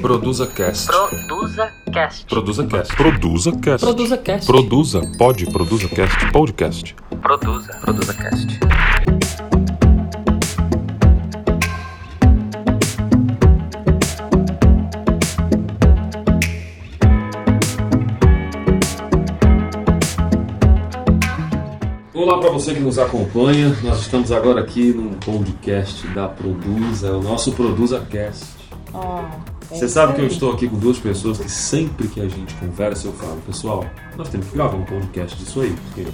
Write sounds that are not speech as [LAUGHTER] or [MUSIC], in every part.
Produza Cast. Produza Cast. Produza Cast. Produza Cast. Produza Cast. Produza. Pode. Produza Cast. Podcast. Produza. Produza Cast. Olá para você que nos acompanha. Nós estamos agora aqui num podcast da Produza, o nosso Produza Cast. Você sabe que eu estou aqui com duas pessoas que sempre que a gente conversa eu falo, pessoal, nós temos que gravar um podcast disso aí, porque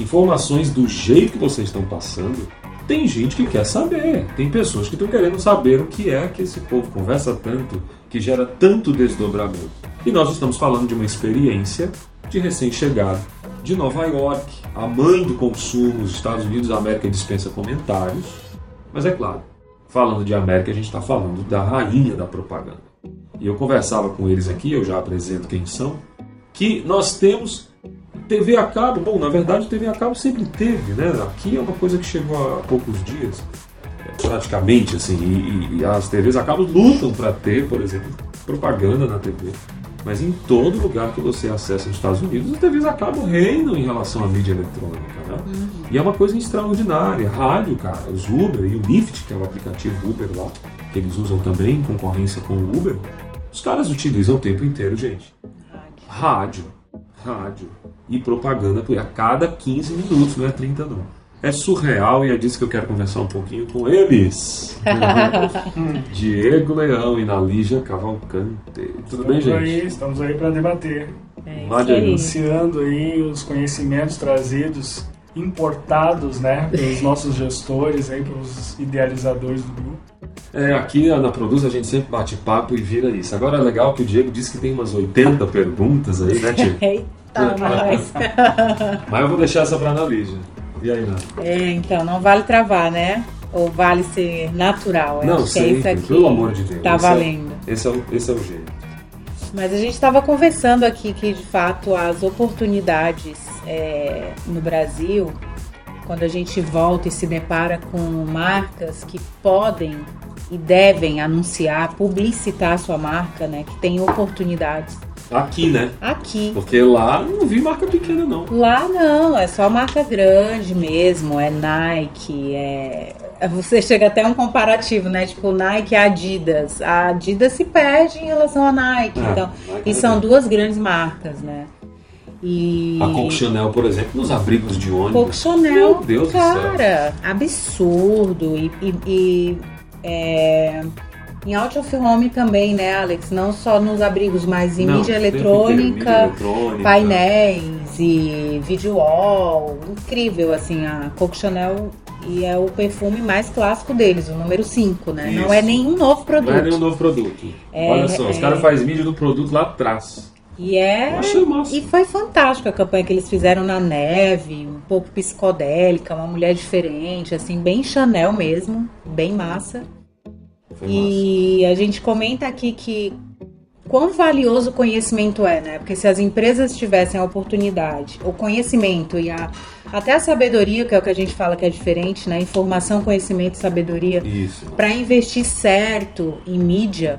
informações do jeito que vocês estão passando, tem gente que quer saber, tem pessoas que estão querendo saber o que é que esse povo conversa tanto, que gera tanto desdobramento. E nós estamos falando de uma experiência de recém-chegado de Nova York, a mãe do consumo, os Estados Unidos da América dispensa comentários, mas é claro, falando de América, a gente está falando da rainha da propaganda. E eu conversava com eles aqui, eu já apresento quem são, que nós temos TV a cabo. Bom, na verdade, TV a cabo sempre teve, né? Aqui é uma coisa que chegou há poucos dias, praticamente, assim, e, e as TVs a cabo lutam para ter, por exemplo, propaganda na TV. Mas em todo lugar que você acessa nos Estados Unidos, as TVs acabam reinam em relação à mídia eletrônica. Né? Uhum. E é uma coisa extraordinária. Rádio, cara, os Uber e o Lyft, que é o aplicativo Uber lá, que eles usam também em concorrência com o Uber, os caras utilizam o tempo inteiro, gente. Rádio, rádio e propaganda a cada 15 minutos, não é 30 não. É surreal e é disso que eu quero conversar um pouquinho com eles. [LAUGHS] Diego Leão e Nalígia Cavalcante. Tudo bem, gente? Aí, estamos aí para debater. É Lá, isso aí. Diego. Iniciando aí os conhecimentos trazidos, importados, né, pelos [LAUGHS] nossos gestores aí, pelos idealizadores do grupo. É, aqui na Produz a gente sempre bate papo e vira isso. Agora é legal que o Diego disse que tem umas 80 perguntas aí, né, Diego? [LAUGHS] Eita, mas... Mas eu vou deixar essa pra Nalígia. E aí, Nalígia? É, então, não vale travar, né? Ou vale ser natural? Eu Não, acho que é sempre, isso aqui. pelo amor de Deus. Tá Esse é- valendo. Esse é, o, esse é o jeito. Mas a gente estava conversando aqui que, de fato, as oportunidades é, no Brasil, quando a gente volta e se depara com marcas que podem e devem anunciar, publicitar a sua marca, né? Que tem oportunidades Aqui, né? aqui. Porque lá não vi marca pequena, não. Lá não, é só marca grande mesmo, é Nike, é. é- Você [LAUGHS] chega até um comparativo, né? Tipo, Nike e Adidas. A Adidas se perde em relação à Nike. É, então, Nike e é são verdade. duas grandes marcas, né? E. A Coco Chanel, por exemplo, nos abrigos de ônibus. Coco Chanel, Meu Deus do céu. cara, absurdo. E, e- e, é, em out of home também, né, Alex? Não só nos abrigos, mas em Não, mídia eletrônica, mídia eletrônica. painéis e video wall. Incrível, assim, a Coco Chanel. E é o perfume mais clássico deles, o número 5, né? Não Isso. é nenhum novo produto. Não é nenhum novo produto. É, Olha só, os é. caras fazem mídia do produto lá atrás. E é. Eu achei massa. E foi fantástico a campanha que eles fizeram na neve, um pouco psicodélica, uma mulher diferente, assim, bem Chanel mesmo, bem massa. Foi E a gente comenta aqui que quão valioso o conhecimento é, né? Porque se as empresas tivessem a oportunidade, o conhecimento e a, até a sabedoria, que é o que a gente fala que é diferente, né? Informação, conhecimento e sabedoria, massa. Isso. para investir certo em mídia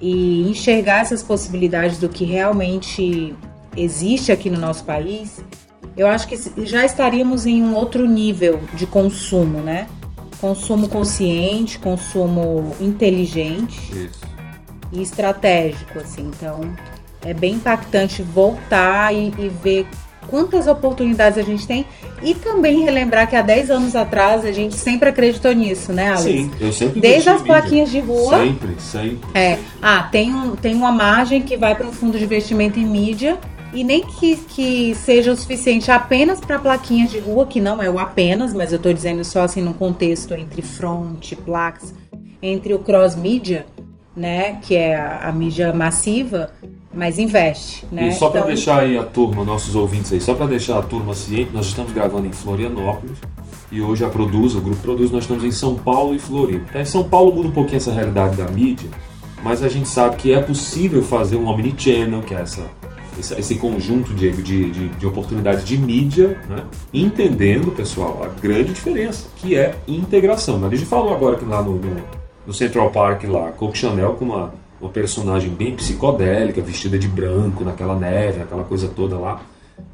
e enxergar essas possibilidades do que realmente existe aqui no nosso país, eu acho que já estaríamos em um outro nível de consumo, né? Consumo consciente, consumo inteligente Isso. e estratégico, assim. Então, é bem impactante voltar e, e ver quantas oportunidades a gente tem e também relembrar que há 10 anos atrás a gente sempre acreditou nisso, né, Alex? Sim, eu sempre Desde as em mídia. plaquinhas de rua. Sempre, sempre. É, ah, tem, um, tem uma margem que vai para um fundo de investimento em mídia e nem que, que seja o suficiente apenas para plaquinhas de rua, que não é o apenas, mas eu estou dizendo só assim num contexto entre front, placas, entre o cross mídia, né, que é a, a mídia massiva, mas investe, né? E só para Então, deixar aí a turma, nossos ouvintes aí, só para deixar a turma ciente, nós estamos gravando em Florianópolis e hoje a Produz, o grupo Produz, nós estamos em São Paulo e Floripa. Então, em São Paulo muda um pouquinho essa realidade da mídia, mas a gente sabe que é possível fazer um omnichannel, que é essa, esse, conjunto de, de, de, de oportunidades de mídia, né? entendendo, pessoal, a grande diferença, que é integração. A gente falou agora que lá no, no, no Central Park, lá, Coco Chanel com uma uma personagem bem psicodélica, vestida de branco, naquela neve, aquela coisa toda lá.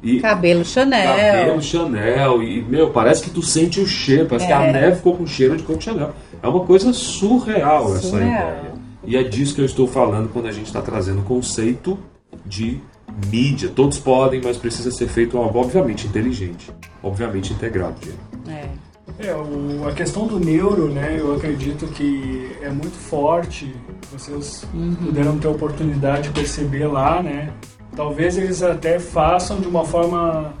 E Cabelo Chanel. cabelo Chanel, e, meu, parece que tu sente o cheiro, parece que a É. neve ficou com cheiro de coco Chanel. É uma coisa surreal, essa Surreal. ideia. E é disso que eu estou falando quando a gente está trazendo o conceito de mídia. Todos podem, mas precisa ser feito algo, obviamente, inteligente, obviamente integrado. É. É, o- a questão do neuro, né, eu acredito que é muito forte. Vocês puderam ter a oportunidade de perceber lá, né? Talvez eles até façam de uma forma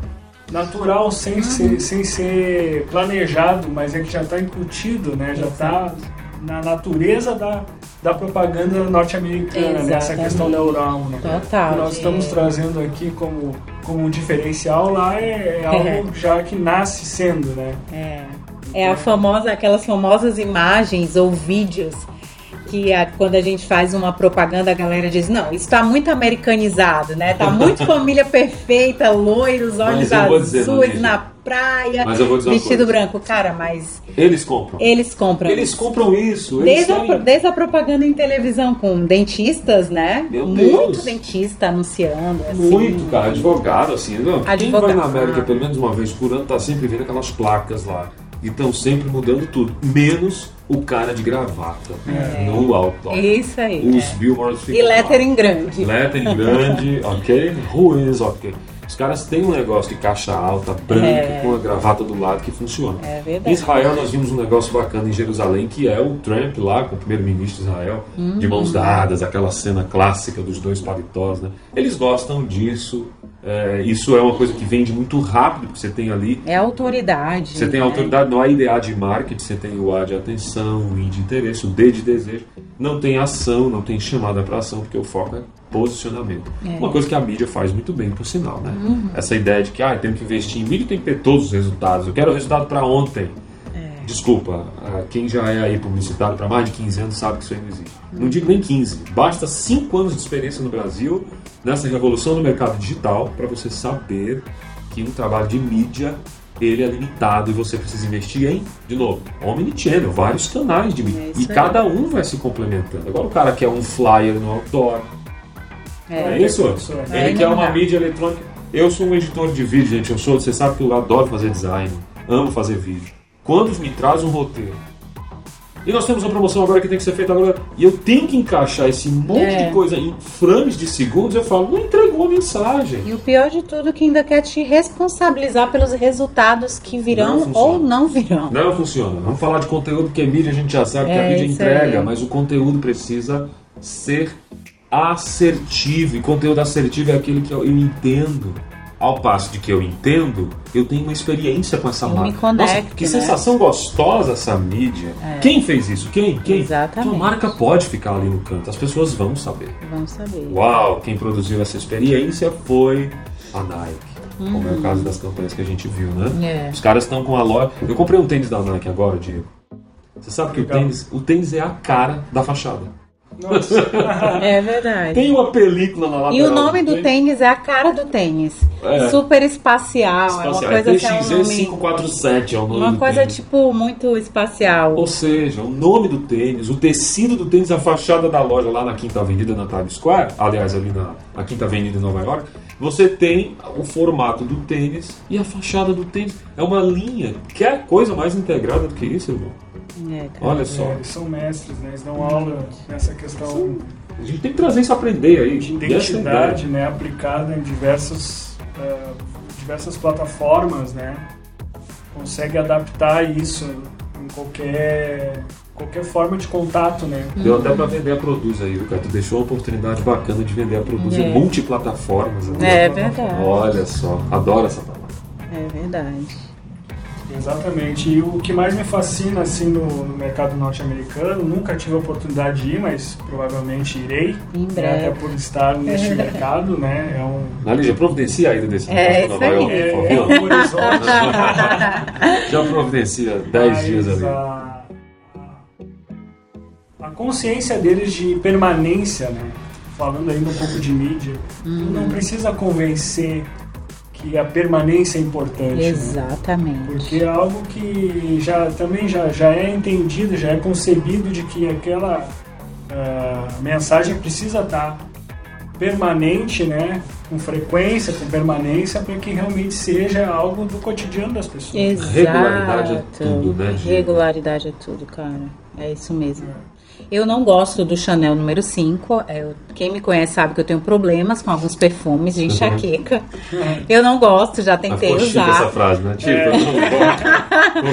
natural, sem, ser, sem ser planejado, mas é que já está incutido, né? Já está na natureza da, da propaganda norte-americana, nessa Exatamente. questão neural, né? Total, O que nós estamos trazendo aqui como, como um diferencial lá é, é algo já que nasce sendo, né? É. É a famosa, aquelas famosas imagens ou vídeos que a- quando a gente faz uma propaganda a galera diz, não, isso tá muito americanizado, né? Tá muito [LAUGHS] família perfeita, loiros, olhos dizer, azuis na praia, vestido branco. Cara, mas Eles compram. eles compram. Eles compram isso. Eles Desde a, desde a propaganda em televisão com dentistas, né? Meu Muito Deus. dentista anunciando. Assim. Muito, cara, advogado, assim. Não, Quem Advogado. vai na América pelo menos uma vez por ano tá sempre vendo aquelas placas lá. E estão sempre mudando tudo. Menos o cara de gravata no outdoor. Isso aí. Os é. billboards ficam E lá. lettering grande. Lettering grande, [LAUGHS] ok? Is ok? Os caras têm um negócio de caixa alta, branca, É. com a gravata do lado que funciona. É Em verdade. Israel nós vimos um negócio bacana em Jerusalém, que é o Trump lá com o primeiro-ministro de Israel, Uhum. de mãos dadas, aquela cena clássica dos dois paletós, né? Eles gostam disso. É, isso é uma coisa que vende muito rápido, porque você tem ali É autoridade. você tem a né? autoridade, não há ideia de marketing, você tem o A de atenção, o I de interesse, o D de desejo. Não tem ação, não tem chamada para ação, porque o foco é posicionamento. Uma coisa que a mídia faz muito bem, por sinal, né? Essa ideia de que ah, tem que investir em mídia tem que ter todos os resultados. Eu quero o resultado para ontem. Desculpa, ah, quem já é aí publicitário para mais de 15 anos sabe que isso aí não existe. Não digo nem 15, basta 5 anos de experiência no Brasil, nessa revolução do mercado digital, para você saber que um trabalho de mídia ele é limitado e você precisa investir em, de novo, omnichannel, vários canais de mídia. É e cada um vai se complementando. Agora o cara quer um flyer no outdoor, é, isso? Isso é. Aí Ele quer uma dá. mídia eletrônica. Eu sou um editor de vídeo, gente. Eu sou, você sabe que eu adoro fazer design, amo fazer vídeo. Quando me traz um roteiro. E nós temos uma promoção agora que tem que ser feita agora. E eu tenho que encaixar esse monte É. de coisa em frames de segundos. Eu falo, não entregou a mensagem. E o pior de tudo é que ainda quer te responsabilizar pelos resultados que Não virão funciona. ou não virão. Não funciona. Vamos falar de conteúdo, porque mídia a gente já sabe que a É, mídia entrega, aí. mas o conteúdo precisa ser assertivo. E conteúdo assertivo é aquele que eu entendo. Ao passo de que eu entendo, eu tenho uma experiência com essa Eu me marca. conecto, Nossa, que né? sensação gostosa essa mídia. Quem fez isso? Quem? Quem? Exatamente. Tua marca pode ficar ali no canto, as pessoas vão saber. Vamos saber. Uau, quem produziu essa experiência foi a Nike. Como é o caso das campanhas que a gente viu, né? É. Os caras estão com a loja. Eu comprei um tênis da Nike agora, Diego. Você sabe que o tênis, o tênis é a cara da fachada. Nossa. É verdade. Tem uma película na lateral. E o nome do tênis é a cara do tênis. É. Super espacial. É uma Espacial. coisa é que é um TXZ nome. 547 é o nome Uma do coisa tênis. tipo muito espacial. Ou seja, o nome do tênis, o tecido do tênis, a fachada da loja lá na Quinta Avenida, na Times Square, aliás, ali na, na Quinta Avenida em Nova York, você tem o formato do tênis e a fachada do tênis. É uma linha. Quer coisa mais integrada do que isso, irmão? É. Olha É, só. eles são mestres, né? Eles dão aula nessa questão A gente tem que trazer isso a aprender aí. de é identidade, né? Aplicada em diversas, eh, diversas plataformas, né? Consegue adaptar isso em qualquer, qualquer forma de contato, né? Deu até pra vender a Produz aí, cara? Tu deixou uma oportunidade bacana de vender a Produz É. em multiplataformas. né? É verdade. Olha só, adoro essa palavra. É verdade. Exatamente. E o que mais me fascina assim no, no mercado norte-americano, nunca tive a oportunidade de ir, mas provavelmente irei. Em né, breve. Até por estar neste [LAUGHS] mercado, né? É um, Analígia, providencia a ida desse É, Nova. York, por é, é um horizonte. [LAUGHS] Já providencia 10 Mas dias ali. A, a consciência deles de permanência, né? Falando ainda um pouco de mídia, Uhum. não precisa convencer que a permanência é importante. né? Exatamente. Porque é algo que já também já, já é entendido, já é concebido de que aquela a mensagem precisa estar permanente, né? Com frequência, com permanência, para que realmente seja algo do cotidiano das pessoas. Exato. Regularidade é tudo, né? Regularidade é tudo, cara. É isso mesmo. Eu não gosto do Chanel número 5. É, quem me conhece sabe que eu tenho problemas com alguns perfumes de enxaqueca. Eu não gosto, já Ah, tentei ficou chique essa usar. frase, né? Tipo, eu não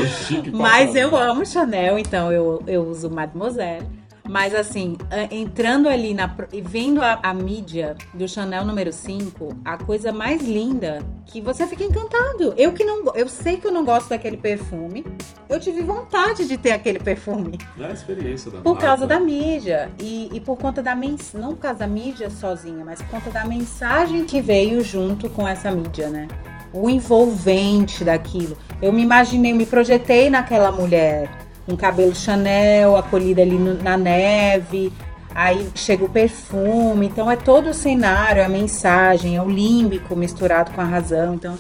gosto. [LAUGHS] Mas eu amo Chanel, então eu, eu uso Mademoiselle. Mas assim, entrando ali na e vendo a, a mídia do Chanel número 5, a coisa mais linda que você fica encantado. Eu que não, eu sei que eu não gosto daquele perfume. Eu tive vontade de ter aquele perfume É a experiência da por marca. causa da mídia e, e por conta da mens não por causa da mídia sozinha, mas por conta da mensagem que veio junto com essa mídia, né? O envolvente daquilo. Eu me imaginei, me projetei naquela mulher, um cabelo Chanel, acolhida ali no- na neve. Aí chega o perfume, então é todo o cenário, a mensagem, é o límbico misturado com a razão. Então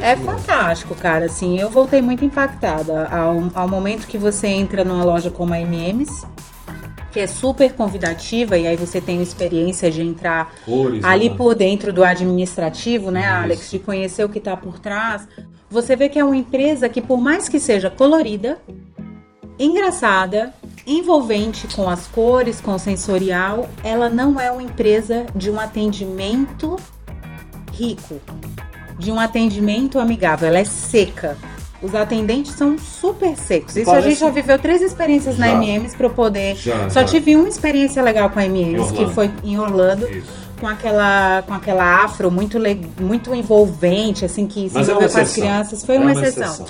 é fantástico, cara. Assim, eu voltei muito impactada ao, ao momento que você entra numa loja como a MM's, que é super convidativa, e aí você tem a experiência de entrar Cores, ali né? por dentro do administrativo, né, Isso. Alex? De conhecer o que tá por trás. Você vê que é uma empresa que, por mais que seja colorida, engraçada, envolvente com as cores, com o sensorial, ela não é uma empresa de um atendimento rico, de um atendimento amigável. Ela é seca. Os atendentes são super secos. Isso a Parece- gente já viveu três experiências na Já. MMs para eu poder. Já, Só já. tive uma experiência legal com a MMs, que foi em Orlando Isso. com aquela com aquela afro muito muito envolvente assim que se Mas é envolveu com as exceção. crianças foi É uma, uma exceção.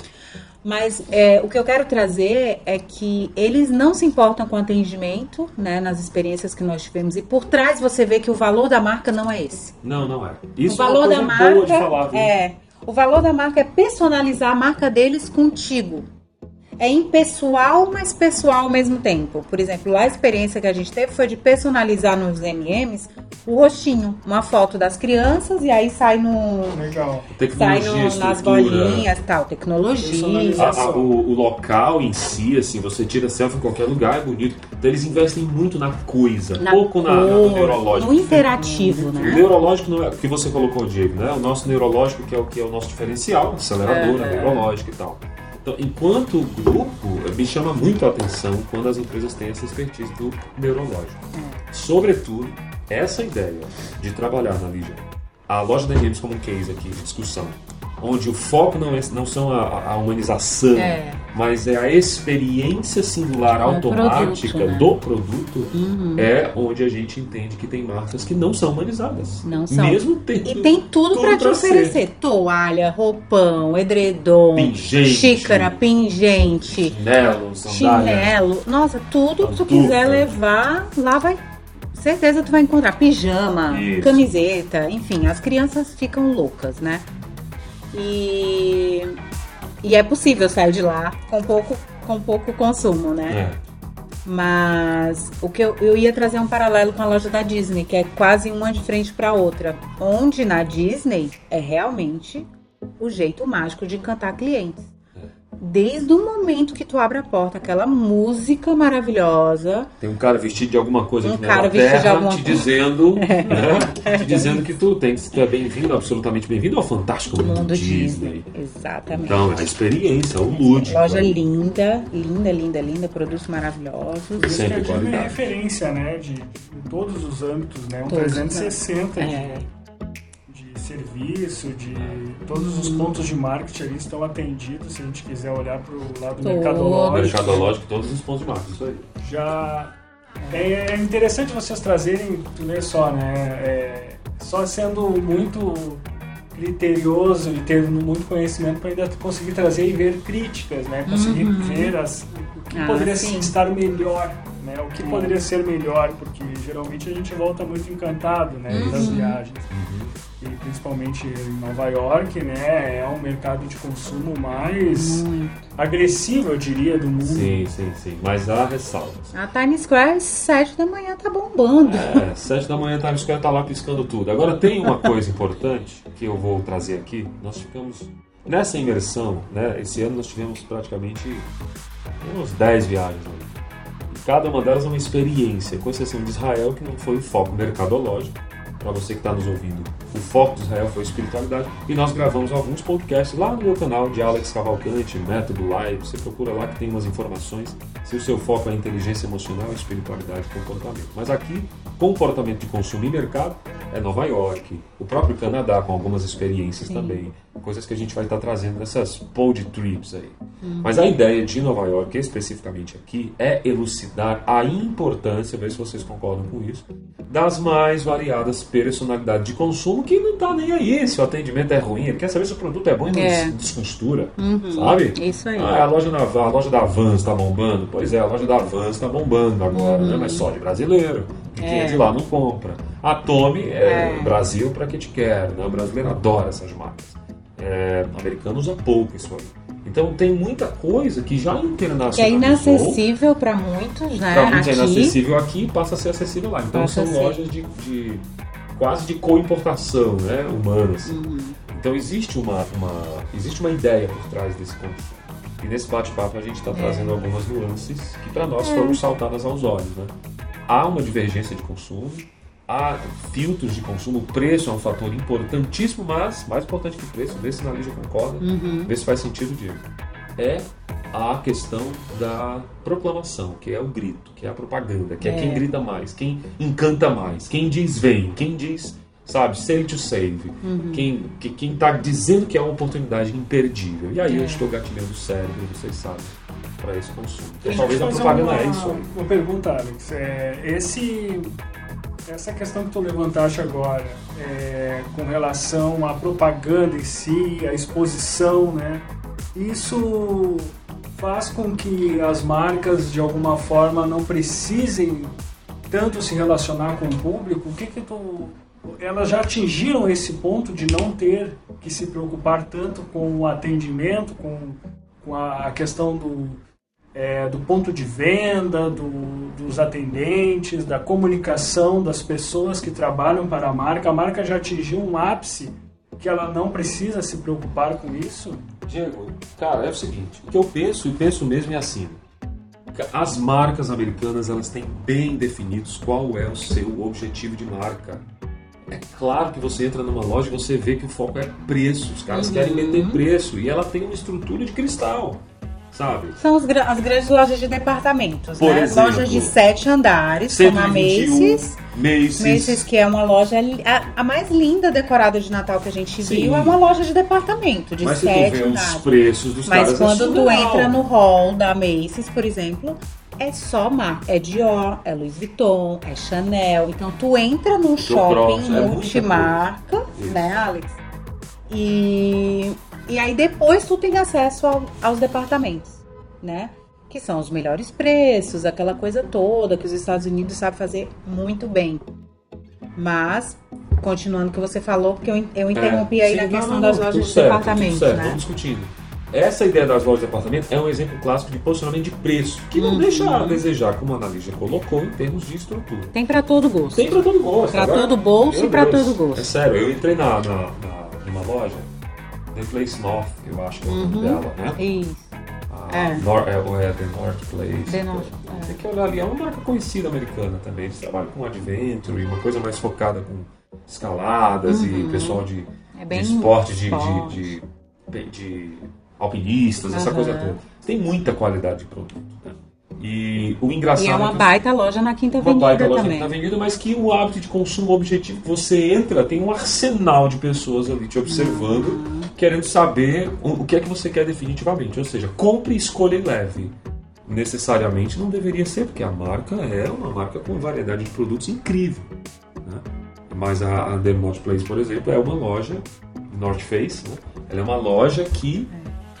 Mas é, o que eu quero trazer é que eles não se importam com atendimento, né, nas experiências que nós tivemos. E por trás você vê que o valor da marca não é esse. Não, não é. Isso o valor é da uma coisa boa de marca falar, viu? é o valor da marca é personalizar a marca deles contigo. É impessoal, mas pessoal ao mesmo tempo. Por exemplo, lá a experiência que a gente teve foi de personalizar nos MMs o rostinho, uma foto das crianças e aí sai no Legal. sai Tecnologia, no, nas bolinhas, tal, tecnologia. A- a- o, o local em si, assim, você tira selfie em qualquer lugar, é bonito. Então eles investem muito na coisa, Na pouco na, na- no cor, neurológico. no interativo, O né? neurológico não é o que você colocou, Diego, né? O nosso neurológico, que é o que é o nosso diferencial, aceleradora, É. neurológica e tal. Então, enquanto grupo, me chama muito a atenção quando as empresas têm essa expertise do neurológico. Sobretudo, essa ideia de trabalhar na Lígia, a loja da MMs como um case aqui de discussão, onde o foco não, é, não são a, a humanização, É. mas é a experiência singular o automática produto, né? do produto, Uhum. é onde a gente entende que tem marcas que não são humanizadas. Não são. Mesmo tendo E tem tudo, pra te pra ser. oferecer: toalha, roupão, edredom, Pingente. xícara, pingente, Chinelo, sandália. chinelo. Nossa, tudo que tu quiser levar, lá vai. Certeza tu vai encontrar pijama, Isso. camiseta, enfim, as crianças ficam loucas, né? E, e é possível sair de lá com pouco, com pouco consumo, né? É. Mas o que eu, eu ia trazer um paralelo com a loja da Disney, que é quase uma de frente para outra. Onde na Disney é realmente o jeito mágico de encantar clientes. Desde o momento que tu abre a porta, aquela música maravilhosa. Tem um cara vestido de alguma coisa Um aqui cara na vestido de alguma te coisa. dizendo, [LAUGHS] né? te dizendo que tu tem que tu é bem-vindo, absolutamente bem-vindo ao fantástico mundo, Mundo Disney. Disney. Exatamente. Então, é a experiência, o lúdico. Loja linda, linda, linda, linda, produtos maravilhosos. A Sempre Disney é qualidade. referência, né? De, em todos os âmbitos, né? Um Todos, 360 É. de, de serviço, de todos os pontos de marketing ali estão atendidos, se a gente quiser olhar para o lado Todos. mercadológico. Mercadológico, todos os pontos de marca, isso aí. Já é é interessante vocês trazerem, tu vê só, né? É, só sendo muito criterioso e tendo muito conhecimento para ainda conseguir trazer e ver críticas, né? Conseguir ver as, o que Ah, poderia sim. estar melhor, né? O que É. poderia ser melhor, porque geralmente a gente volta muito encantado, né? Das viagens. E principalmente em Nova York, né? É um mercado de consumo mais Muito. agressivo, eu diria, do mundo. Sim, sim, sim. Mas há ressalvas. A Times Square, sete da manhã, tá bombando. É, sete da manhã Times Square tá lá piscando tudo. Agora tem uma coisa importante que eu vou trazer aqui. Nós ficamos nessa imersão, né? Esse ano nós tivemos praticamente uns 10 viagens. Né? cada uma delas é uma experiência, com exceção de Israel, que não foi o foco mercadológico. Para você que está nos ouvindo, o foco de Israel foi espiritualidade. E nós gravamos alguns podcasts lá no meu canal de Alex Cavalcante, Método Live. Você procura lá que tem umas informações. Se o seu foco é inteligência emocional, espiritualidade e comportamento. Mas aqui, comportamento de consumo e mercado é Nova York, o próprio Canadá, com algumas experiências Sim. também. Coisas que a gente vai estar trazendo nessas pod trips aí. Mas a ideia de Nova York, especificamente aqui, é elucidar a importância, ver se vocês concordam com isso, das mais variadas personalidades de consumo que não tá nem aí se o atendimento é ruim, ele quer saber se o produto é bom e não É. des- descostura, sabe? Isso aí. Ah, a loja, da, a loja da Vans está bombando. Pois é, a loja da Vans está bombando agora, né? Mas só de brasileiro. E quem é É. de lá não compra. A Tommy é, É. Brasil para que te quer, né? O brasileiro adora essas marcas. É, o americano usa pouco isso aí. Então tem muita coisa que já Que é internacionalizou. inacessível para muitos, né? Para muitos é Aqui. inacessível aqui e passa a ser acessível lá. Então Passa são lojas de, de- quase de co-importação, né? Humana. assim. Uhum. Então existe uma, uma- existe uma ideia por trás desse conceito. E nesse bate-papo a gente está É. trazendo algumas nuances que para nós foram saltadas aos olhos. Né? Há uma divergência de consumo, há filtros de consumo, o preço é um fator importantíssimo, mas mais importante que o preço, vê se na Lígia concorda, Uhum. vê se faz sentido, Diego. É a questão da proclamação, que é o grito, que é a propaganda, que é, É. quem grita mais, quem encanta mais, quem diz vem, quem diz, sabe, save to save, Uhum. quem, que, quem tá dizendo que é uma oportunidade imperdível. E aí eu estou gatilhando o cérebro, vocês sabem, para esse consumo. Então, talvez a propaganda uma, é isso aí. Uma pergunta, Alex. É, esse, essa questão que tu levantaste agora, é, com relação à propaganda em si, à exposição, né? Isso faz com que as marcas, de alguma forma, não precisem tanto se relacionar com o público? O que que tu... Elas já atingiram esse ponto de não ter que se preocupar tanto com o atendimento, com, com a questão do, é, do ponto de venda, do- dos atendentes, da comunicação das pessoas que trabalham para a marca. A marca já atingiu um ápice que ela não precisa se preocupar com isso? Diego, cara, é o seguinte, o que eu penso, e penso mesmo é assim. As marcas americanas, elas têm bem definidos qual é o seu objetivo de marca. É claro que você entra numa loja e você vê que o foco é preço. Os caras querem meter preço. E ela tem uma estrutura de cristal, sabe? São os gra- as grandes lojas de departamentos, Por né? exemplo, lojas de sete andares, como a 121, Macy's. Macy's. Macy's, que é uma loja a, a mais linda decorada de Natal que a gente Sim. viu, é uma loja de departamento, de Mas se tu sete vê os andares. preços dos Mas é quando tu surreal. entra no hall da Macy's, por exemplo, é só marca. É Dior, é Louis Vuitton, é Chanel. Então tu entra num shopping Crocs, é multimarca, Isso. né, Alex? E, e aí depois tu tem acesso ao- aos departamentos, né? Que são os melhores preços, aquela coisa toda que os Estados Unidos sabem fazer muito bem. Mas, continuando o que você falou, porque eu, eu interrompi É, aí sim, na questão não, das não, lojas de certo, departamento, certo, né? Discutindo. Essa ideia das lojas de departamento é um exemplo clássico de posicionamento de preço, que não deixa a desejar, como a Analisa colocou, em termos de estrutura. Tem pra todo gosto. Tem pra todo gosto. Pra Agora, todo bolso meu e Deus, todo gosto. É sério, eu entrei na, na, na- numa loja, The Place North, eu acho que é o nome dela, né? Isso. A É. Nor- é, é The North Place. The North, é. Tem que olhar ali, é uma marca conhecida americana também. Eles trabalham com adventure, uma coisa mais focada com escaladas e pessoal de, Uhum. É de esporte, de, esporte. de, de, de alpinistas, essa Aham. coisa toda. Tem muita qualidade de produto. Né? E o engraçado E é uma que baita loja na Quinta uma Avenida baita loja também. está vendida, mas que o hábito de consumo objetivo, você entra, tem um arsenal de pessoas ali te observando, Uhum. querendo saber o, o que é que você quer definitivamente. Ou seja, compre, escolha e leve. Necessariamente não deveria ser, porque a marca é uma marca com variedade de produtos incrível. né? Mas a, a The Place, por exemplo, é uma loja, North Face, né? ela é uma loja que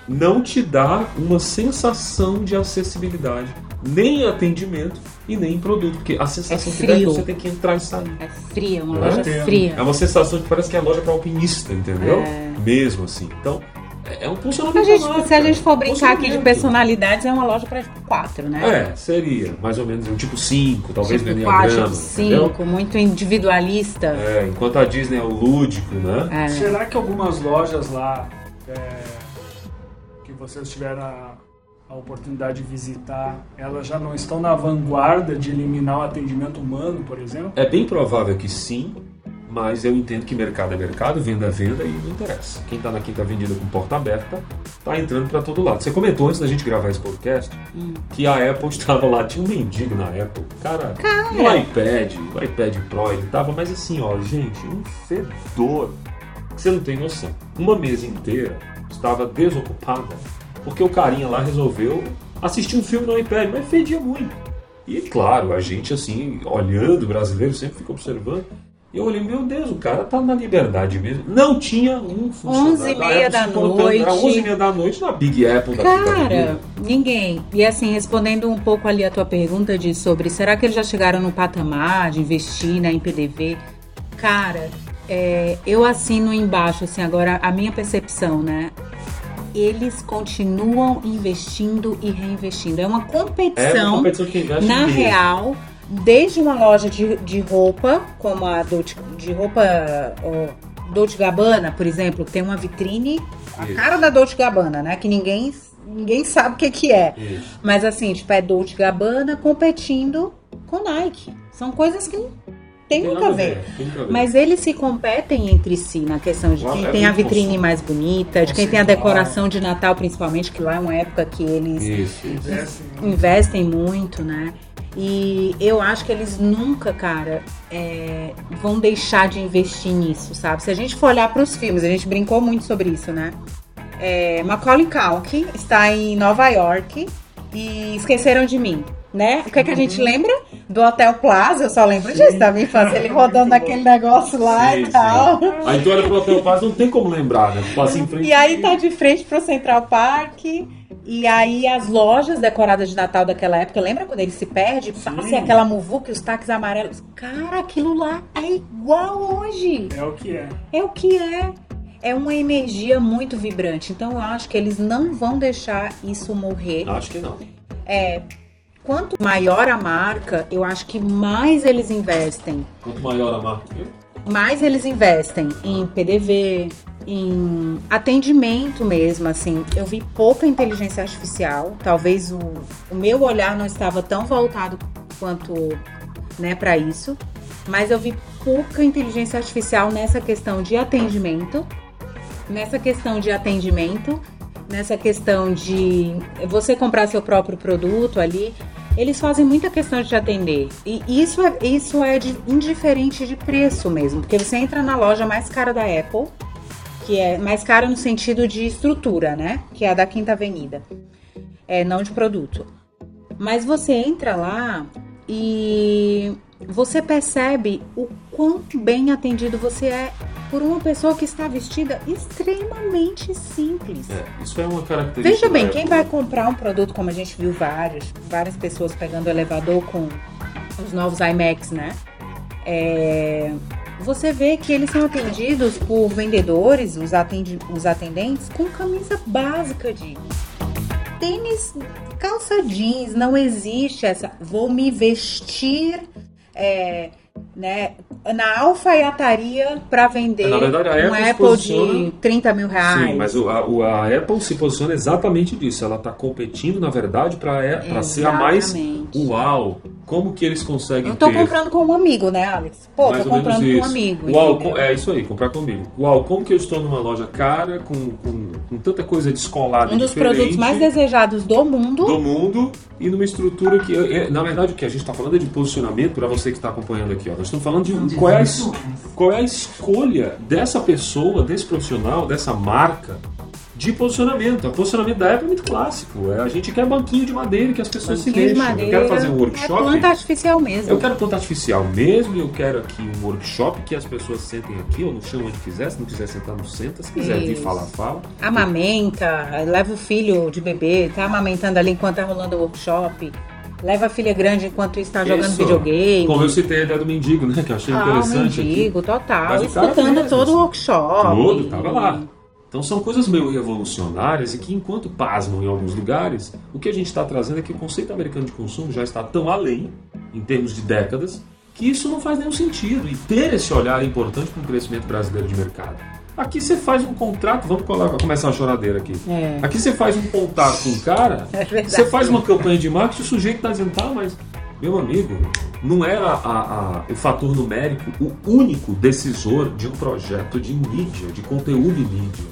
não te dá uma sensação de acessibilidade, nem em atendimento e nem em produto. Porque a sensação É que dá é que frio. você tem que entrar e sair. É fria, uma é? loja Tem. fria. É uma sensação que parece que é a loja para alpinista, entendeu? É. Mesmo assim. Então, é é um A funcionamento. gente- da marca, se a gente for brincar aqui de personalidades, é uma loja para quatro, né? É, seria. Mais ou menos um tipo 5, talvez tipo no quatro, Enneagrama, tipo entendeu? cinco, muito individualista. É, enquanto a Disney é o lúdico, né? É. Será que algumas lojas lá é, que vocês tiveram a, a oportunidade de visitar, elas já não estão na vanguarda de eliminar o atendimento humano, por exemplo? É bem provável que sim, mas eu entendo que mercado é mercado, venda é venda e não interessa. Quem está na Quinta Avenida com porta aberta está entrando para todo lado. Você comentou antes da gente gravar esse podcast hum. que a Apple [LAUGHS] estava lá, tinha um mendigo na Apple. Cara, Cara. no iPad, o iPad Pro, ele tava, mas assim, ó, gente, um fedor. Você não tem noção. Uma mesa inteira estava desocupada porque o carinha lá resolveu assistir um filme no iPad, mas fedia muito. E claro, a gente assim, olhando, brasileiro sempre fica observando. E eu olhei, meu Deus, o cara tá na liberdade mesmo. Não tinha um funcionário. 11 e meia da noite. Era 11 e meia da noite na Big Apple da Cara, ninguém. E assim, respondendo um pouco ali a tua pergunta de sobre será que eles já chegaram no patamar de investir na PDV? Cara, é, eu assino embaixo, assim, agora a minha percepção, né? Eles continuam investindo e reinvestindo. É uma competição, é uma competição que na mesmo. real, desde uma loja de, de roupa, como a Dolce, de roupa oh, Dolce Gabbana, por exemplo, que tem uma vitrine, a Isso. cara da Dolce Gabbana, né? Que ninguém, ninguém sabe o que, que é. Isso. Mas assim, tipo, é Dolce Gabbana competindo com Nike. São coisas que tem, tem muito a ver. ver. Mas eles se competem entre si na questão de quem é tem a vitrine mais bonita, de quem tem a decoração de Natal, principalmente, que lá é uma época que eles Isso. investem muito, né? E eu acho que eles nunca, cara, é, vão deixar de investir nisso, sabe? Se a gente for olhar para os filmes, a gente brincou muito sobre isso, né? É, Macaulay Culkin está em Nova York e esqueceram de mim né? O que, é que a gente lembra? Do Hotel Plaza, eu só lembro sim. disso da minha infância, ele rodando naquele negócio lá sim, e tal. Sim. Aí tu olha pro Hotel Plaza, não tem como lembrar, né? Passa em frente. E aí tá de frente pro Central Park. E aí as lojas decoradas de Natal daquela época, lembra quando ele se perde? Passa aquela muvuca e os taques amarelos. Cara, aquilo lá é igual hoje. É o que é. É o que é. É uma energia muito vibrante. Então eu acho que eles não vão deixar isso morrer. Acho que não. É, Quanto maior a marca, eu acho que mais eles investem. Quanto maior a marca, mais eles investem em PDV, em atendimento mesmo, assim. Eu vi pouca inteligência artificial. Talvez o, o meu olhar não estava tão voltado quanto, né, para isso. Mas eu vi pouca inteligência artificial nessa questão de atendimento. Nessa questão de atendimento nessa questão de você comprar seu próprio produto ali, eles fazem muita questão de te atender. E isso é, isso é de, indiferente de preço mesmo, porque você entra na loja mais cara da Apple, que é mais cara no sentido de estrutura, né? Que é a da Quinta Avenida, é, não de produto. Mas você entra lá e você percebe o quão bem atendido você é por uma pessoa que está vestida extremamente simples. É, isso é uma característica. Veja bem, quem vai comprar um produto como a gente viu vários, várias pessoas pegando o elevador com os novos iMacs, né? É, você vê que eles são atendidos por vendedores, os, atendi os atendentes, com camisa básica de tênis, calça jeans. Não existe essa. Vou me vestir. É, né, na alfaiataria para vender na verdade, a um Apple, posiciona... de 30 mil reais. Sim, mas a, a, Apple se posiciona exatamente disso. Ela está competindo, na verdade, para ser a mais uau. Como que eles conseguem Eu tô ter... comprando com um amigo, né, Alex? Pô, mais tô comprando com um amigo. Uau, com, é isso aí, comprar comigo. Uau, como que eu estou numa loja cara, com, com, com tanta coisa descolada Um dos produtos mais desejados do mundo. Do mundo, e numa estrutura que, é, na verdade, o que a gente está falando é de posicionamento, para você que está acompanhando aqui, ó. Nós estamos falando de qual é, a, qual é a escolha dessa pessoa, desse profissional, dessa marca de posicionamento. O posicionamento da Apple é muito clássico. É, a gente quer banquinho de madeira que as pessoas banquinho se deixam. Madeira, eu quero fazer um workshop. É planta artificial mesmo. Eu quero planta artificial mesmo. Eu quero aqui um workshop que as pessoas sentem aqui ou no chão onde quiser. Se não quiser sentar, não senta. Se quiser Isso. vir falar, fala. Amamenta, leva o filho de bebê, tá amamentando ali enquanto tá rolando o workshop. Leva a filha grande enquanto está jogando Isso. videogame. Como eu citei a ideia do mendigo, né? Que eu achei ah, interessante. mendigo, aqui. total. Mas Escutando todo o workshop. Tudo, tava lá. Então são coisas meio revolucionárias e que, enquanto pasmam em alguns lugares, o que a gente está trazendo é que o conceito americano de consumo já está tão além, em termos de décadas, que isso não faz nenhum sentido. E ter esse olhar é importante para o crescimento brasileiro de mercado. Aqui você faz um contrato, vamos colocar, começar a choradeira aqui. É. Aqui você faz um contato com o cara, [LAUGHS] É você faz uma campanha de marketing, o sujeito está dizendo, tá, mas, meu amigo, não é a- a- o fator numérico o único decisor de um projeto de mídia, de conteúdo em mídia.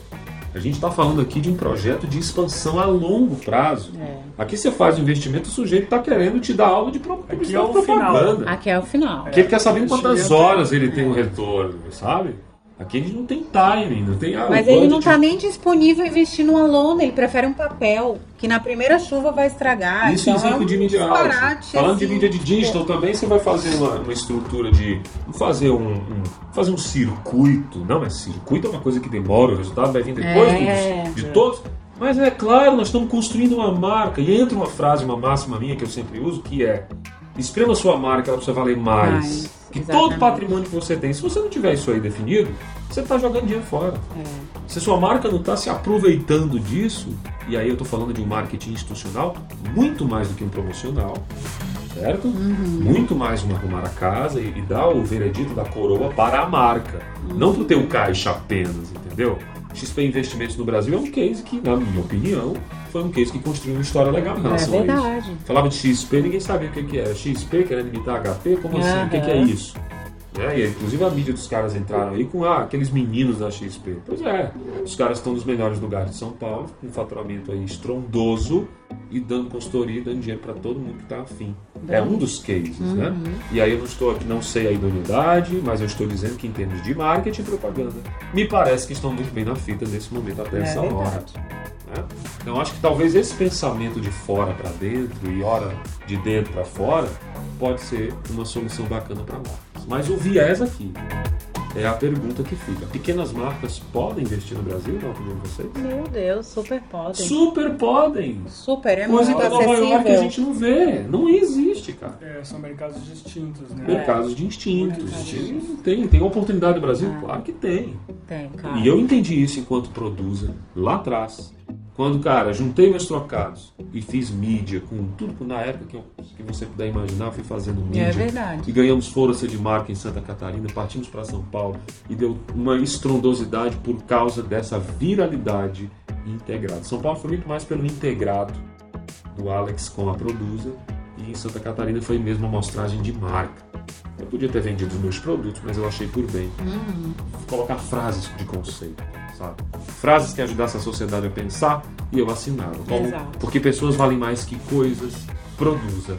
A gente está falando aqui de um projeto de expansão a longo prazo. É. Aqui você faz um investimento, o sujeito está querendo te dar aula de publicidade é o final. propaganda. Aqui é o final. Aqui ele quer saber em quantas Chega- horas ele tem um retorno, sabe? Aqui ele não tem timing, não tem ah, Mas ele não budget. tá nem disponível a investir numa lona, ele prefere um papel, que na primeira chuva vai estragar. Isso então exemplo é um de mídia áudio. Falando de assim. mídia de digital também, você vai fazer uma, uma estrutura de fazer um, um- fazer um circuito. Não é circuito, é uma coisa que demora, o resultado vai vir depois É. dos- de todos. Mas é claro, nós estamos construindo uma marca. E entra uma frase, uma máxima minha que eu sempre uso, que é esprema sua marca, ela precisa valer mais. Mais, que todo patrimônio que você tem, se você não tiver isso aí definido, você está jogando dinheiro fora. Se sua marca não está se aproveitando disso, e aí eu estou falando de um marketing institucional, muito mais do que um promocional, certo? Muito mais uma arrumar a casa e, e dar o veredito da coroa para a marca, não para o teu caixa apenas, entendeu? XP Investimentos no Brasil é um case que, na minha opinião, foi um case que construiu uma história legal em É relação a isso. verdade. Falava de XP, ninguém sabia o que, que era. XP querendo imitar HP? Como assim? O que, que é isso? Né? E, inclusive a mídia dos caras entraram aí com ah, aqueles meninos da XP. Pois é, os caras estão nos melhores lugares de São Paulo, com um faturamento aí estrondoso e dando consultoria e dando dinheiro para todo mundo que está afim. É um dos cases, né? E aí eu não estou aqui, não sei a idoneidade, mas eu estou dizendo que em termos de marketing e propaganda, me parece que estão muito bem na fita nesse momento até É essa hora. verdade. né? Então acho que talvez esse pensamento de fora para dentro e hora de dentro para fora pode ser uma solução bacana para marcas. Mas o viés aqui é a pergunta que fica: pequenas marcas podem investir no Brasil, na opinião de vocês? Meu Deus, super podem. Super podem! Super, é Coisa muito que Nova York a acessível. gente não vê, não existe, cara. É, são mercados distintos, né? Mercados de instintos. Muito Tem, tem oportunidade no Brasil? Claro que tem. Tem, cara. E eu entendi isso enquanto produza lá atrás. Quando, cara, juntei meus trocados e fiz mídia com tudo na época que, eu- que você puder imaginar, fui fazendo mídia. É verdade. E ganhamos força de marca em Santa Catarina, partimos para São Paulo e deu uma estrondosidade por causa dessa viralidade integrada. São Paulo foi muito mais pelo integrado do Alex com a Produza e em Santa Catarina foi mesmo uma amostragem de marca. Eu podia ter vendido os meus produtos, mas eu achei por bem colocar frases de conceito, Frases que ajudassem a sociedade a pensar e eu assinava. Exato. porque pessoas valem mais que coisas, produza.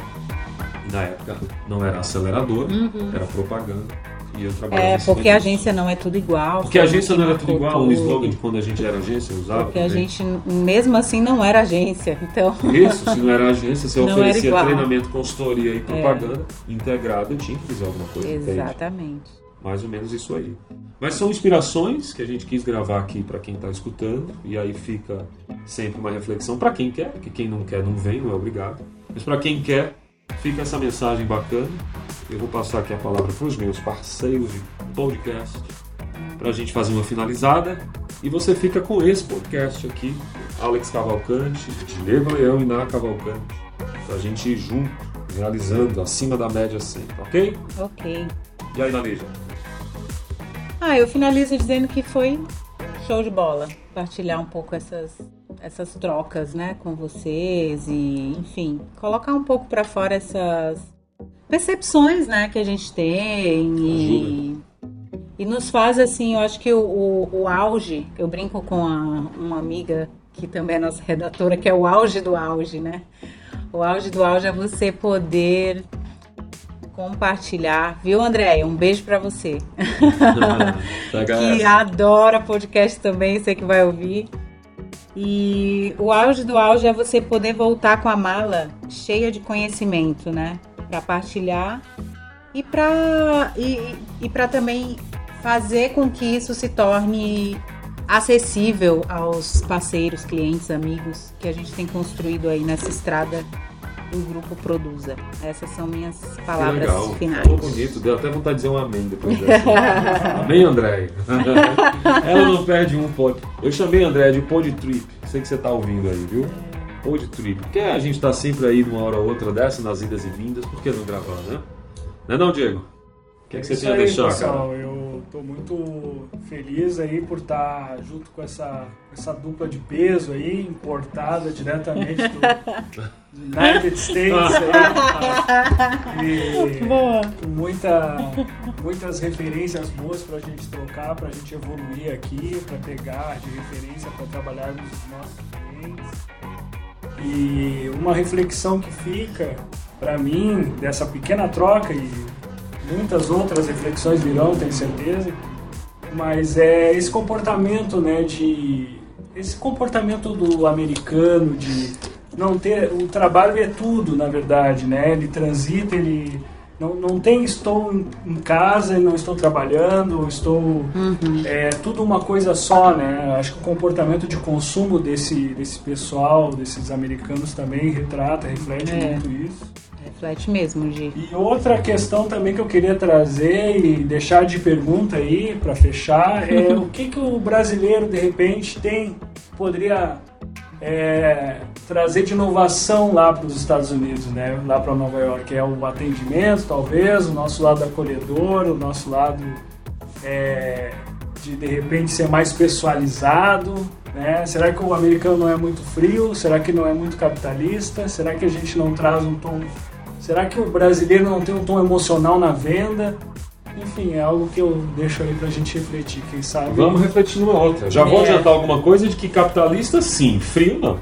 Na época não era acelerador, era propaganda. E eu trabalhava É, porque a agência não é tudo igual. Porque a agência não era tudo igual, o tudo. slogan de quando a gente era agência usava. Porque a também. gente, mesmo assim, não era agência. Então, Isso, se não era agência, você [LAUGHS] Não oferecia. É. treinamento, consultoria e propaganda integrado, eu tinha que fazer alguma coisa. exatamente. Mais ou menos isso aí. Mas são inspirações que a gente quis gravar aqui para quem está escutando, e aí fica sempre uma reflexão para quem quer, porque quem não quer não vem, não é obrigado. Mas para quem quer, fica essa mensagem bacana. Eu vou passar aqui a palavra para os meus parceiros de podcast, para a gente fazer uma finalizada. E você fica com esse podcast aqui, Alex Cavalcante, Diego Leão e Ná Cavalcante, para a gente ir junto, realizando acima da média sempre, ok? Ok. E aí, Naneja? Ah, eu finalizo dizendo que foi show de bola. Compartilhar um pouco essas, essas trocas, né, com vocês e, enfim, colocar um pouco para fora essas percepções, né, que a gente tem e, e nos faz assim, eu acho que o, o, o auge, eu brinco com a, uma amiga que também é nossa redatora, que é o auge do auge, né? O auge do auge é você poder compartilhar, viu, Andréia? Um beijo para você. Pega [LAUGHS] que adora podcast também, sei que vai ouvir. E o auge do auge é você poder voltar com a mala cheia de conhecimento, né? Para partilhar e para e, e para também fazer com que isso se torne acessível aos parceiros, clientes, amigos que a gente tem construído aí nessa estrada do grupo Produza. Essas são minhas palavras legal. finais. Falou bonito, deu até vontade de dizer um amém depois dessa. [LAUGHS] amém, André? [LAUGHS] Ela não perde um pod. Eu chamei André de pod trip. Sei que você tá ouvindo aí, viu? Pod trip. Porque a gente tá sempre aí numa hora ou outra dessa, nas idas e vindas, por que não gravar, né? Não é não, Diego? O que, é que você tem a deixar, pessoal. cara? Eu tô muito feliz aí por estar junto com essa, essa dupla de peso aí, importada diretamente do [LAUGHS] United States aí. E Boa. com muita, muitas referências boas pra gente trocar, pra gente evoluir aqui, pra pegar de referência para trabalharmos os nossos clientes. E uma reflexão que fica para mim dessa pequena troca e muitas outras reflexões virão, tenho certeza, mas é esse comportamento, né, de esse comportamento do americano de não ter o trabalho é tudo, na verdade, né? Ele transita, ele não, não tem estou em- casa e não estou trabalhando, estou é tudo uma coisa só, né? Acho que o comportamento de consumo desse desse pessoal, desses americanos também retrata, reflete É. muito isso. Reflete mesmo, Gi. E outra questão também que eu queria trazer e deixar de pergunta aí para fechar é [LAUGHS] o que, que o brasileiro de repente tem poderia é, trazer de inovação lá para os Estados Unidos, né? Lá para Nova York é o atendimento, talvez, o nosso lado acolhedor, o nosso lado é, de de repente ser mais pessoalizado, né? Será que o americano não é muito frio? Será que não é muito capitalista? Será que a gente não traz um tom? Será que o brasileiro não tem um tom emocional na venda? Enfim, é algo que eu deixo aí pra gente refletir, quem sabe. Vamos refletir numa outra. Já vou É. adiantar alguma coisa de que capitalista, sim. Frio, não.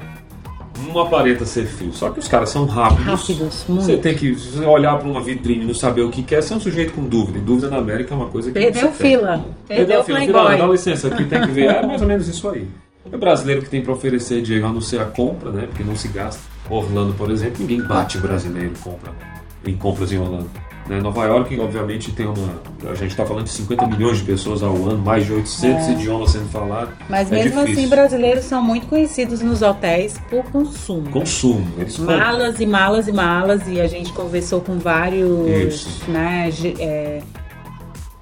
Não aparenta ser frio. Só que os caras são rápidos. Rápidos, muito. Você tem que olhar para uma vitrine e não saber o que quer. Você é um sujeito com dúvida. E dúvida na América é uma coisa que Perdeu você tem. fila. Perdeu o fila. Fila. Dá licença, aqui tem que ver. É mais ou menos isso aí. O brasileiro que tem para oferecer, Diego, a não ser a compra, né? Porque não se gasta. Orlando, por exemplo, ninguém bate brasileiro compra, em compras em Orlando. Né? Nova York, obviamente, tem uma. A gente está falando de 50 milhões de pessoas ao ano, mais de 800 idiomas sendo falados. Mas é mesmo difícil. assim, brasileiros são muito conhecidos nos hotéis por consumo. Consumo. Eles compram. Malas e malas e malas, e a gente conversou com vários Isso. né, é,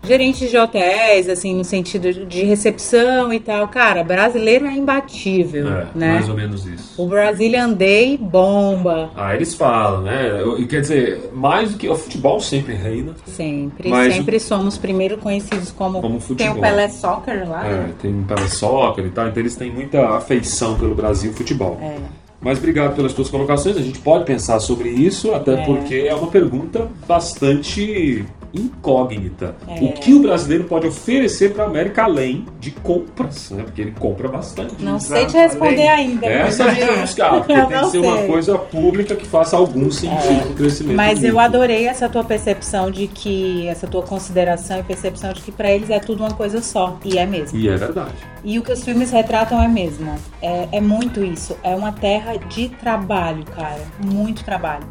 gerentes de hotéis, assim, no sentido de recepção e tal. Cara, brasileiro é imbatível, É, né? mais ou menos isso. O Brazilian Day bomba. Ah, eles falam, né? Eu- Quer dizer, mais do que. O futebol sempre reina. Sempre, Mas sempre somos primeiro conhecidos como, Como tem futebol. o Pelé Soccer lá, É, né? tem pela soccer e tal, então eles têm muita afeição pelo Brasil futebol. É. Mas obrigado pelas tuas colocações, a gente pode pensar sobre isso, até É. porque é uma pergunta bastante incógnita. É. O que o brasileiro pode oferecer para a América além de compras, né? Porque ele compra bastante. Não sei te responder ainda. Essa a gente vai buscar, porque [LAUGHS] tem que ser uma sei. É. coisa pública que faça algum sentido no crescimento. Mas eu adorei essa tua percepção de que, essa tua consideração e percepção de que pra eles é tudo uma coisa só. E é mesmo. E é verdade. E o que os filmes retratam é mesmo. É, é muito isso. É uma terra de trabalho, cara. Muito trabalho.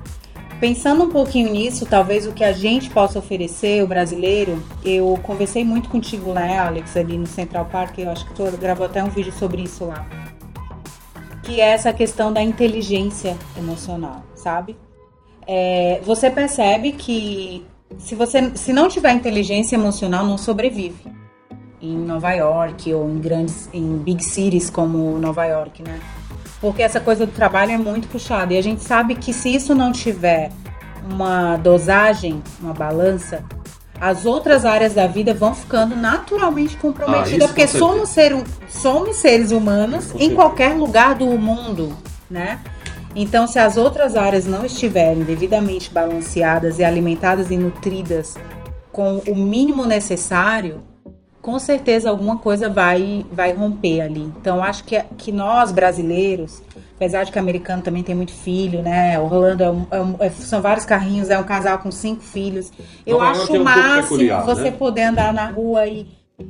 Pensando um pouquinho nisso, talvez o que a gente possa oferecer, o brasileiro, eu conversei muito contigo, né, Alex, ali no Central Park, eu acho que tu gravou até um vídeo sobre isso lá. Que é essa questão da inteligência emocional, sabe? É, você percebe que se você se não tiver inteligência emocional, não sobrevive em Nova York ou em grandes em big cities como Nova York, né? Porque essa coisa do trabalho é muito puxada. E a gente sabe que se isso não tiver uma dosagem, uma balança, as outras áreas da vida vão ficando naturalmente Ah, comprometidas, isso porque somos, ser, somos seres humanos em qualquer lugar do mundo, né? Então, se as outras áreas não estiverem devidamente balanceadas e alimentadas e nutridas com o mínimo necessário, com certeza alguma coisa vai, vai romper ali. Então, acho que, que nós, brasileiros, apesar de que americano também tem muito filho, né? Orlando é um- é um- é- são vários carrinhos, é um casal com cinco filhos. Eu acho é o um máximo peculiar, você né? poder andar na rua e,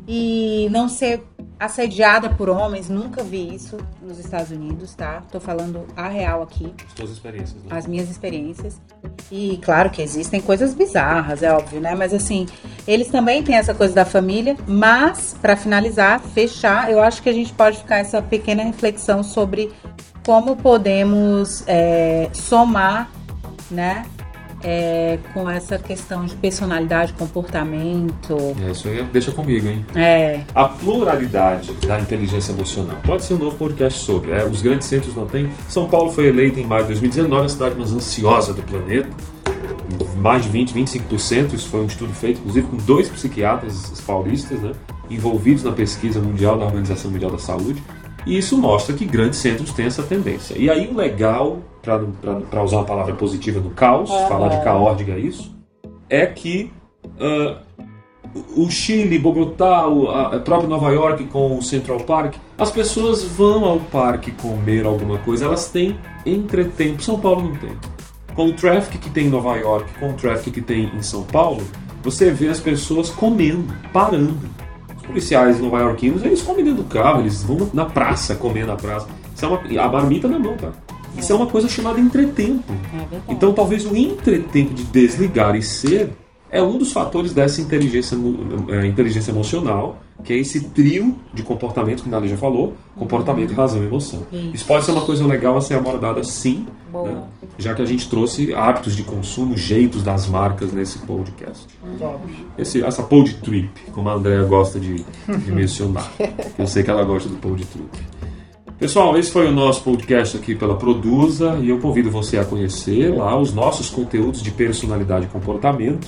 e não ser assediada por homens. Nunca vi isso nos Estados Unidos, tá? Tô falando a real aqui As tuas experiências, né? as minhas experiências. E claro que existem coisas bizarras, é óbvio, né? Mas assim, eles também têm essa coisa da família. Mas, pra finalizar, fechar, eu acho que a gente pode ficar essa pequena reflexão sobre como podemos é, somar, né? É, com essa questão de personalidade, comportamento. É, isso aí deixa comigo, hein? É, A pluralidade da inteligência emocional. Pode ser um novo podcast sobre. é, os grandes centros não têm. São Paulo foi eleita em maio de 2019 a cidade mais ansiosa do planeta. mais de 20, 25%. Isso foi um estudo feito, inclusive, com dois psiquiatras paulistas, né, envolvidos na pesquisa mundial da Organização Mundial da Saúde. E isso mostra que grandes centros têm essa tendência. E aí o legal, para usar uma palavra positiva no caos, uhum. falar de caótica é isso, é que uh, o Chile, Bogotá, a própria Nova York com o Central Park, as pessoas vão ao parque comer alguma coisa, elas têm entretempo. São Paulo não tem. Com o traffic que tem em Nova York, com o traffic que tem em São Paulo, você vê as pessoas comendo, parando policiais nova-iorquinos, eles comem dentro do carro, eles vão na praça comer na praça. Isso é uma, a marmita na mão, tá? Isso é uma coisa chamada entretempo. É então talvez o entretempo de desligar e ser é um dos fatores dessa inteligência, é, inteligência emocional, que é esse trio de comportamento que Nali já falou, comportamento, razão e emoção. Isso. Isso pode ser uma coisa legal a ser abordada sim, né? já que a gente trouxe hábitos de consumo, jeitos das marcas nesse podcast. Esse, essa pod trip, como a Andrea gosta de, de mencionar. [LAUGHS] Eu sei que ela gosta do pod trip. Pessoal, esse foi o nosso podcast aqui pela Produza e eu convido você a conhecer lá os nossos conteúdos de personalidade e comportamento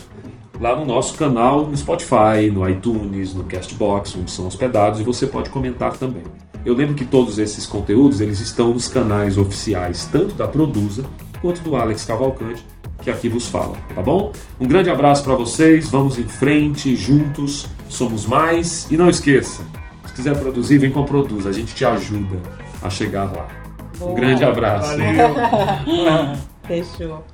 lá no nosso canal no Spotify, no iTunes, no Castbox, onde são hospedados e você pode comentar também. Eu lembro que todos esses conteúdos eles estão nos canais oficiais tanto da Produza quanto do Alex Cavalcante, que aqui vos fala, tá bom? Um grande abraço para vocês, vamos em frente, juntos, somos mais e não esqueça, se quiser produzir, vem com a Produza, a gente te ajuda a chegar lá. Um grande abraço. Valeu. [LAUGHS] Fechou.